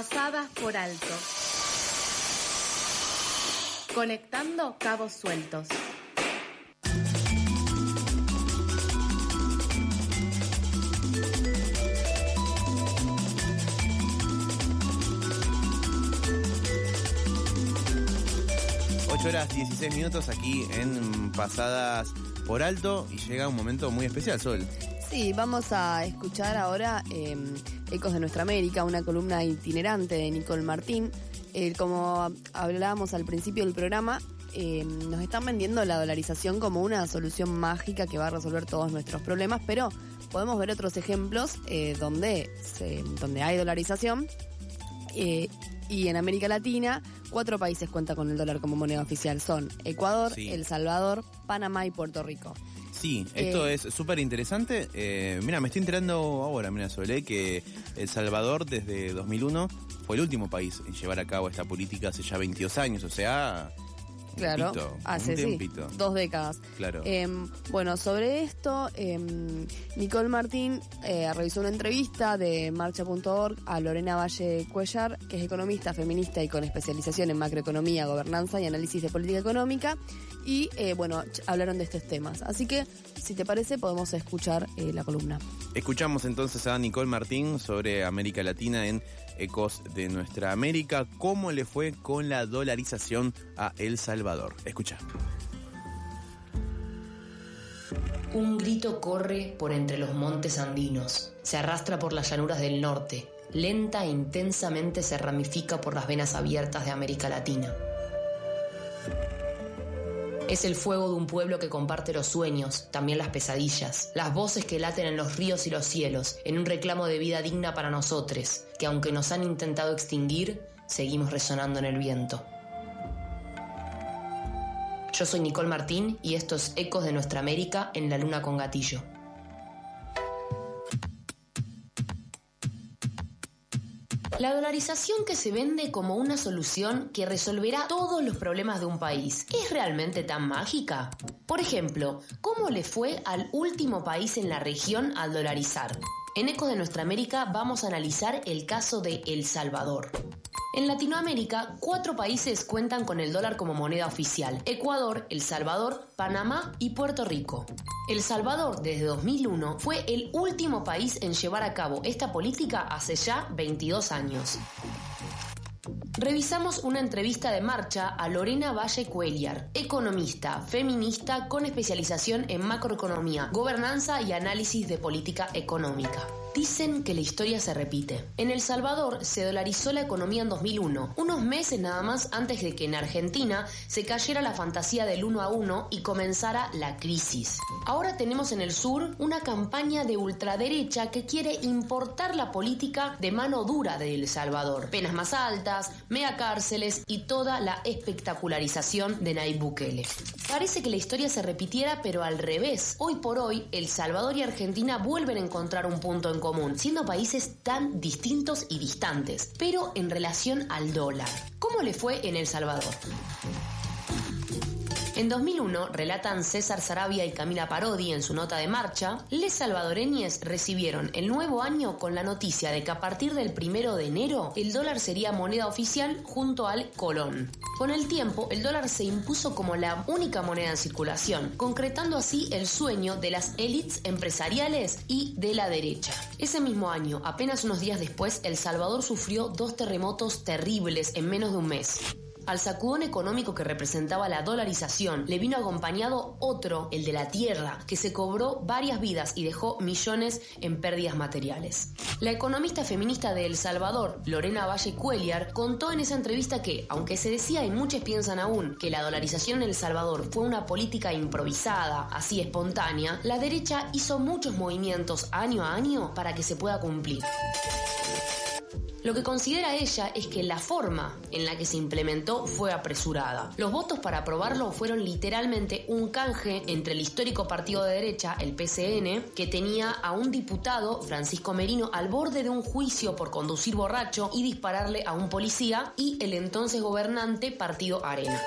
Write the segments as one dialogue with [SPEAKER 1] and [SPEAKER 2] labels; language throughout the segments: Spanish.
[SPEAKER 1] Pasadas por alto. Conectando cabos sueltos.
[SPEAKER 2] Horas 16 minutos aquí en Pasadas por Alto y llega un momento muy especial, Sol.
[SPEAKER 3] Sí, vamos a escuchar ahora eh, Ecos de Nuestra América, una columna itinerante de Nicole Martín. Eh, como hablábamos al principio del programa, eh, nos están vendiendo la dolarización como una solución mágica que va a resolver todos nuestros problemas, pero podemos ver otros ejemplos eh, donde, se- donde hay dolarización. eh, y en América Latina, cuatro países cuentan con el dólar como moneda oficial. Son Ecuador,
[SPEAKER 2] Sí.
[SPEAKER 3] El Salvador, Panamá y Puerto Rico.
[SPEAKER 2] Sí, esto
[SPEAKER 3] Eh,
[SPEAKER 2] es súper interesante. Eh, mira, me estoy enterando ahora, mira, Sol, que El Salvador desde 2001 fue el último país en llevar a cabo esta política hace ya 22 años, o sea,
[SPEAKER 3] Claro,
[SPEAKER 2] tiempito,
[SPEAKER 3] hace
[SPEAKER 2] un
[SPEAKER 3] sí,
[SPEAKER 2] tiempito.
[SPEAKER 3] dos décadas.
[SPEAKER 2] Claro.
[SPEAKER 3] Em, bueno, sobre esto, em, Nicole Martín eh, realizó una entrevista de marcha.org a Lorena Valle Cuellar, que es economista, feminista y con especialización en macroeconomía, gobernanza y análisis de política económica. Y eh, bueno, hablaron de estos temas. Así que, si te parece, podemos escuchar eh, la columna.
[SPEAKER 2] Escuchamos entonces a Nicole Martín sobre América Latina en Ecos de Nuestra América. ¿Cómo le fue con la dolarización a El Salvador? Escucha.
[SPEAKER 4] Un grito corre por entre los montes andinos, se arrastra por las llanuras del norte, lenta e intensamente se ramifica por las venas abiertas de América Latina. Es el fuego de un pueblo que comparte los sueños, también las pesadillas, las voces que laten en los ríos y los cielos, en un reclamo de vida digna para nosotros, que aunque nos han intentado extinguir, seguimos resonando en el viento. Yo soy Nicole Martín y estos Ecos de Nuestra América en la Luna con Gatillo. La dolarización que se vende como una solución que resolverá todos los problemas de un país, ¿es realmente tan mágica? Por ejemplo, ¿cómo le fue al último país en la región al dolarizar? En Ecos de Nuestra América vamos a analizar el caso de El Salvador. En Latinoamérica, cuatro países cuentan con el dólar como moneda oficial. Ecuador, El Salvador, Panamá y Puerto Rico. El Salvador, desde 2001, fue el último país en llevar a cabo esta política hace ya 22 años. Revisamos una entrevista de marcha a Lorena Valle Cuellar, economista, feminista con especialización en macroeconomía, gobernanza y análisis de política económica. Dicen que la historia se repite. En El Salvador se dolarizó la economía en 2001, unos meses nada más antes de que en Argentina se cayera la fantasía del 1 a 1 y comenzara la crisis. Ahora tenemos en el sur una campaña de ultraderecha que quiere importar la política de mano dura de El Salvador. Penas más altas, mega cárceles y toda la espectacularización de Nayib Bukele. Parece que la historia se repitiera, pero al revés. Hoy por hoy, El Salvador y Argentina vuelven a encontrar un punto en común, siendo países tan distintos y distantes, pero en relación al dólar. ¿Cómo le fue en El Salvador? En 2001, relatan César Sarabia y Camila Parodi en su nota de marcha, les salvadoreñes recibieron el nuevo año con la noticia de que a partir del primero de enero el dólar sería moneda oficial junto al colón. Con el tiempo, el dólar se impuso como la única moneda en circulación, concretando así el sueño de las élites empresariales y de la derecha. Ese mismo año, apenas unos días después, El Salvador sufrió dos terremotos terribles en menos de un mes. Al sacudón económico que representaba la dolarización le vino acompañado otro, el de la tierra, que se cobró varias vidas y dejó millones en pérdidas materiales. La economista feminista de El Salvador, Lorena Valle Cuellar, contó en esa entrevista que, aunque se decía y muchos piensan aún que la dolarización en El Salvador fue una política improvisada, así espontánea, la derecha hizo muchos movimientos año a año para que se pueda cumplir. Lo que considera ella es que la forma en la que se implementó fue apresurada. Los votos para aprobarlo fueron literalmente un canje entre el histórico partido de derecha, el PCN, que tenía a un diputado, Francisco Merino, al borde de un juicio por conducir borracho y dispararle a un policía, y el entonces gobernante Partido Arena.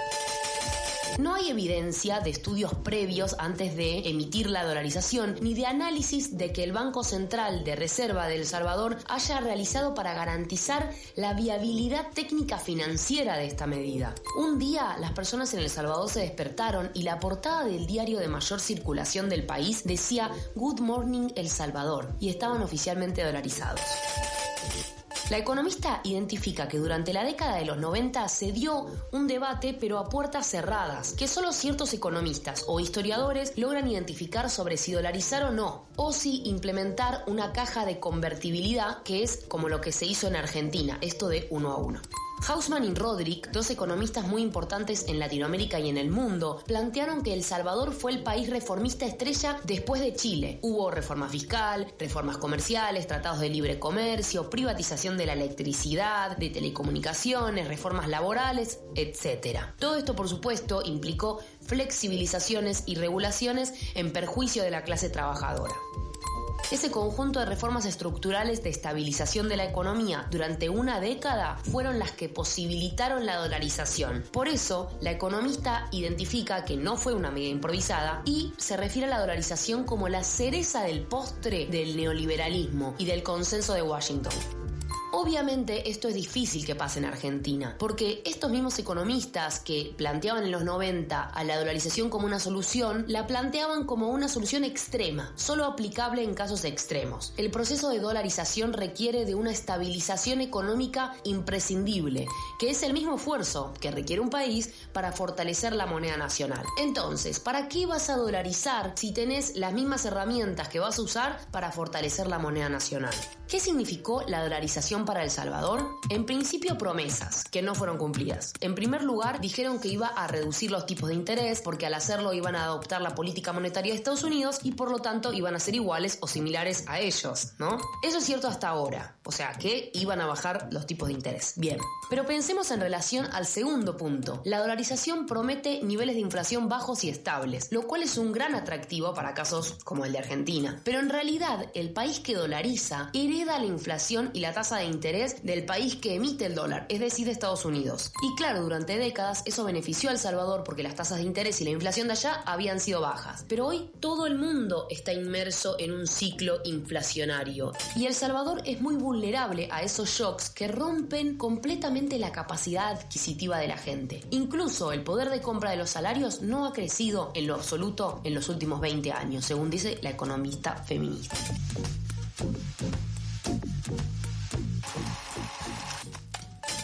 [SPEAKER 4] No hay evidencia de estudios previos antes de emitir la dolarización, ni de análisis de que el Banco Central de Reserva de El Salvador haya realizado para garantizar la viabilidad técnica financiera de esta medida. Un día, las personas en El Salvador se despertaron y la portada del diario de mayor circulación del país decía Good Morning El Salvador y estaban oficialmente dolarizados. La economista identifica que durante la década de los 90 se dio un debate pero a puertas cerradas, que solo ciertos economistas o historiadores logran identificar sobre si dolarizar o no, o si implementar una caja de convertibilidad que es como lo que se hizo en Argentina, esto de uno a uno. Hausman y Roderick, dos economistas muy importantes en Latinoamérica y en el mundo, plantearon que El Salvador fue el país reformista estrella después de Chile. Hubo reforma fiscal, reformas comerciales, tratados de libre comercio, privatización de la electricidad, de telecomunicaciones, reformas laborales, etc. Todo esto, por supuesto, implicó flexibilizaciones y regulaciones en perjuicio de la clase trabajadora. Ese conjunto de reformas estructurales de estabilización de la economía durante una década fueron las que posibilitaron la dolarización. Por eso, la economista identifica que no fue una medida improvisada y se refiere a la dolarización como la cereza del postre del neoliberalismo y del consenso de Washington. Obviamente esto es difícil que pase en Argentina, porque estos mismos economistas que planteaban en los 90 a la dolarización como una solución, la planteaban como una solución extrema, solo aplicable en casos extremos. El proceso de dolarización requiere de una estabilización económica imprescindible, que es el mismo esfuerzo que requiere un país para fortalecer la moneda nacional. Entonces, ¿para qué vas a dolarizar si tenés las mismas herramientas que vas a usar para fortalecer la moneda nacional? ¿Qué significó la dolarización para El Salvador? En principio promesas, que no fueron cumplidas. En primer lugar, dijeron que iba a reducir los tipos de interés porque al hacerlo iban a adoptar la política monetaria de Estados Unidos y por lo tanto iban a ser iguales o similares a ellos, ¿no? Eso es cierto hasta ahora, o sea que iban a bajar los tipos de interés. Bien, pero pensemos en relación al segundo punto. La dolarización promete niveles de inflación bajos y estables, lo cual es un gran atractivo para casos como el de Argentina. Pero en realidad, el país que dolariza hereda la inflación y la tasa de interés del país que emite el dólar, es decir, de Estados Unidos. Y claro, durante décadas eso benefició a El Salvador porque las tasas de interés y la inflación de allá habían sido bajas. Pero hoy todo el mundo está inmerso en un ciclo inflacionario y El Salvador es muy vulnerable a esos shocks que rompen completamente la capacidad adquisitiva de la gente. Incluso el poder de compra de los salarios no ha crecido en lo absoluto en los últimos 20 años, según dice la economista feminista.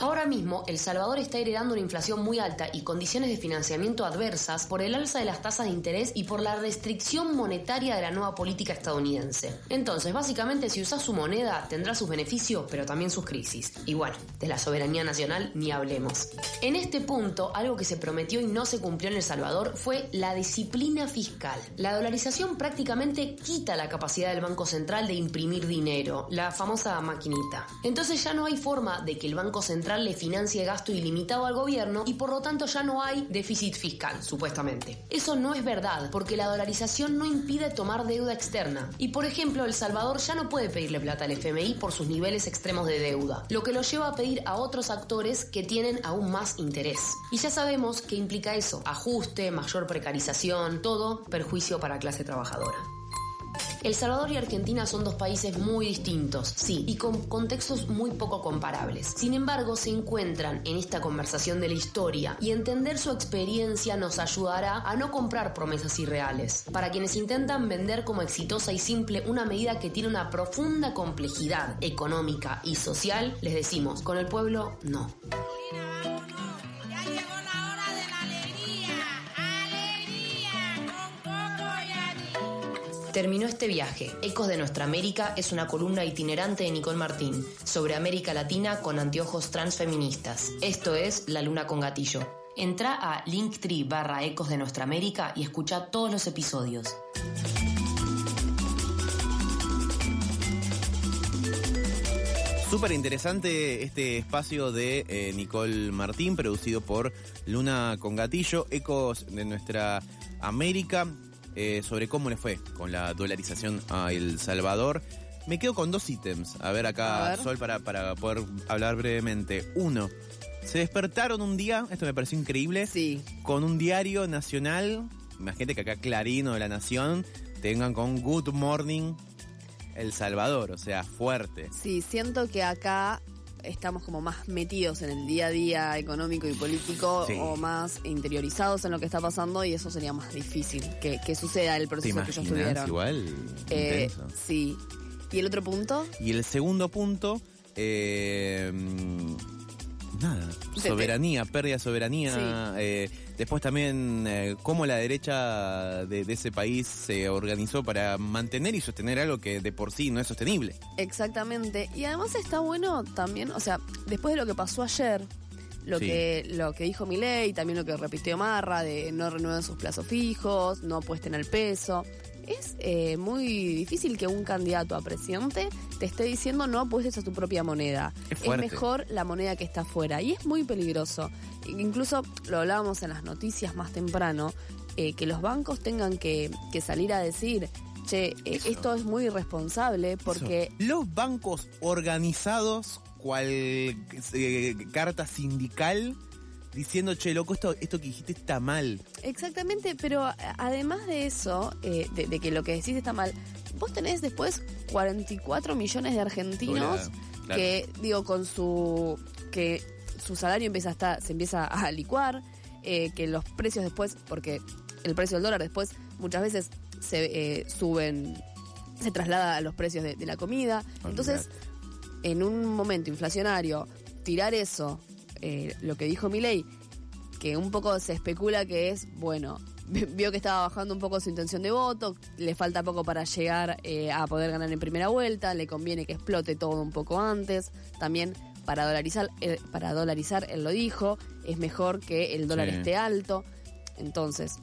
[SPEAKER 4] Ahora mismo, El Salvador está heredando una inflación muy alta y condiciones de financiamiento adversas por el alza de las tasas de interés y por la restricción monetaria de la nueva política estadounidense. Entonces, básicamente, si usas su moneda, tendrá sus beneficios, pero también sus crisis. Y bueno, de la soberanía nacional ni hablemos. En este punto, algo que se prometió y no se cumplió en El Salvador fue la disciplina fiscal. La dolarización prácticamente quita la capacidad del Banco Central de imprimir dinero, la famosa maquinita. Entonces ya no hay forma de que el Banco Central le financie gasto ilimitado al gobierno y por lo tanto ya no hay déficit fiscal, supuestamente. Eso no es verdad, porque la dolarización no impide tomar deuda externa. Y por ejemplo, El Salvador ya no puede pedirle plata al FMI por sus niveles extremos de deuda, lo que lo lleva a pedir a otros actores que tienen aún más interés. Y ya sabemos qué implica eso, ajuste, mayor precarización, todo perjuicio para la clase trabajadora. El Salvador y Argentina son dos países muy distintos, sí, y con contextos muy poco comparables. Sin embargo, se encuentran en esta conversación de la historia y entender su experiencia nos ayudará a no comprar promesas irreales. Para quienes intentan vender como exitosa y simple una medida que tiene una profunda complejidad económica y social, les decimos, con el pueblo no. Terminó este viaje. Ecos de Nuestra América es una columna itinerante de Nicole Martín sobre América Latina con anteojos transfeministas. Esto es La Luna con Gatillo. Entra a linktree barra Ecos de Nuestra América y escucha todos los episodios.
[SPEAKER 2] Súper interesante este espacio de eh, Nicole Martín, producido por Luna con Gatillo, ecos de nuestra América, eh, sobre cómo le fue con la dolarización a El Salvador. Me quedo con dos ítems. A ver acá,
[SPEAKER 3] A ver.
[SPEAKER 2] Sol, para, para poder hablar brevemente. Uno, Se despertaron un día, esto me pareció increíble,
[SPEAKER 3] Sí,
[SPEAKER 2] con un diario nacional. Imagínate que acá Clarino de la Nación tengan con Good Morning El Salvador, o sea, fuerte.
[SPEAKER 3] sí, siento que acá estamos como más metidos en el día a día económico y político
[SPEAKER 2] Sí.
[SPEAKER 3] o más interiorizados en lo que está pasando y eso sería más difícil que, que suceda el
[SPEAKER 2] ¿Te
[SPEAKER 3] proceso que ellos tuvieron.
[SPEAKER 2] Igual,
[SPEAKER 3] Eh, sí. ¿Y el otro punto?
[SPEAKER 2] Y el segundo punto, eh, nada, soberanía, pérdida de soberanía. eh, después también eh, cómo la derecha de, de ese país se organizó para mantener y sostener algo que de por sí no es sostenible.
[SPEAKER 3] Exactamente. Y además está bueno también, o sea, después de lo que pasó ayer, lo
[SPEAKER 2] Sí.
[SPEAKER 3] que lo que dijo Milei, también lo que repitió Marra, de no renueven sus plazos fijos, no apuesten al peso. Es eh, muy difícil que un candidato a presidente te esté diciendo no apuestes a tu propia moneda.
[SPEAKER 2] Es
[SPEAKER 3] mejor la moneda que está afuera. Y es muy peligroso. Incluso lo hablábamos en las noticias más temprano, eh, que los bancos tengan que, que salir a decir, che, eh, esto es muy irresponsable porque
[SPEAKER 2] Eso. los bancos organizados, cual eh, carta sindical, diciendo, che, loco, esto, esto que dijiste está mal.
[SPEAKER 3] Exactamente, pero además de eso, eh, de, de que lo que decís está mal, vos tenés después 44 millones de argentinos
[SPEAKER 2] Hola, claro.
[SPEAKER 3] que, digo, con su. que su salario empieza a estar, se empieza a licuar, eh, que los precios después, porque el precio del dólar después muchas veces se eh, suben, se traslada a los precios de, de la comida. Entonces, en un momento inflacionario, tirar eso, eh, lo que dijo Milei, que un poco se especula que es, bueno, vi- vio que estaba bajando un poco su intención de voto, le falta poco para llegar eh, a poder ganar en primera vuelta, le conviene que explote todo un poco antes, también para dolarizar, eh, para dolarizar, él lo dijo, es mejor que el dólar
[SPEAKER 2] Sí.
[SPEAKER 3] esté alto, entonces...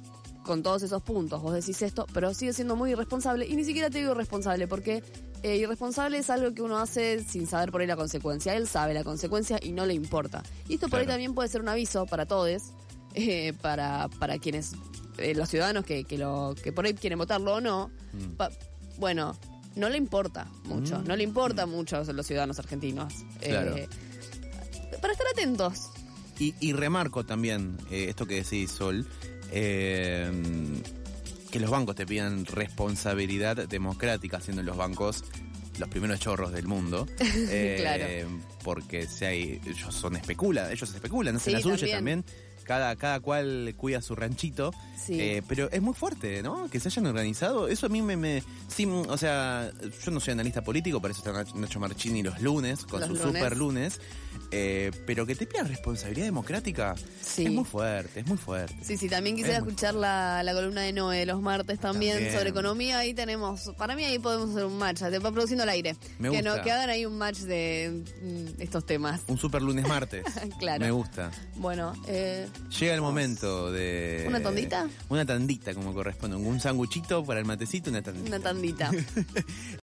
[SPEAKER 3] Con todos esos puntos, vos decís esto, pero sigue siendo muy irresponsable. Y ni siquiera te digo irresponsable, porque eh, irresponsable es algo que uno hace sin saber por ahí la consecuencia. Él sabe la consecuencia y no le importa. Y esto por ahí también puede ser un aviso para todos, eh, para, para quienes, eh, los ciudadanos que, que, lo, que por ahí quieren votarlo o no.
[SPEAKER 2] Mm.
[SPEAKER 3] Pa- bueno, no le importa mucho,
[SPEAKER 2] Mm.
[SPEAKER 3] no le importa mucho a los ciudadanos argentinos.
[SPEAKER 2] Claro.
[SPEAKER 3] para estar atentos.
[SPEAKER 2] Y, y remarco también esto que decís, Sol, eh, que los bancos te pidan responsabilidad democrática, siendo los bancos los primeros chorros del mundo. eh,
[SPEAKER 3] Claro.
[SPEAKER 2] Porque si hay, ellos son especula, ellos especulan, hacen
[SPEAKER 3] Sí,
[SPEAKER 2] la suya
[SPEAKER 3] también.
[SPEAKER 2] también. Cada, cada cual cuida su ranchito.
[SPEAKER 3] Sí.
[SPEAKER 2] Eh, pero es muy fuerte, ¿no? Que se hayan organizado. Eso a mí me... me sí, o sea, yo no soy analista político, para eso está Nach- Nacho Marchini los lunes, con
[SPEAKER 3] Los
[SPEAKER 2] su
[SPEAKER 3] lunes.
[SPEAKER 2] super lunes. Eh, pero que te pida responsabilidad democrática
[SPEAKER 3] Sí.
[SPEAKER 2] es muy fuerte, es muy fuerte.
[SPEAKER 3] Sí, sí, también quisiera
[SPEAKER 2] Es
[SPEAKER 3] escuchar la, la columna de Noé de los martes también,
[SPEAKER 2] También.
[SPEAKER 3] sobre economía. Ahí tenemos, para mí ahí podemos hacer un match, te va produciendo el aire.
[SPEAKER 2] Me
[SPEAKER 3] que,
[SPEAKER 2] gusta.
[SPEAKER 3] que hagan ahí un match de mm, estos temas.
[SPEAKER 2] Un super lunes martes.
[SPEAKER 3] Claro.
[SPEAKER 2] Me gusta.
[SPEAKER 3] Bueno, eh,
[SPEAKER 2] Llega el momento de...
[SPEAKER 3] ¿Una tandita?
[SPEAKER 2] Una tandita, como corresponde. Un sanguchito para el matecito, una tandita.
[SPEAKER 3] una tandita.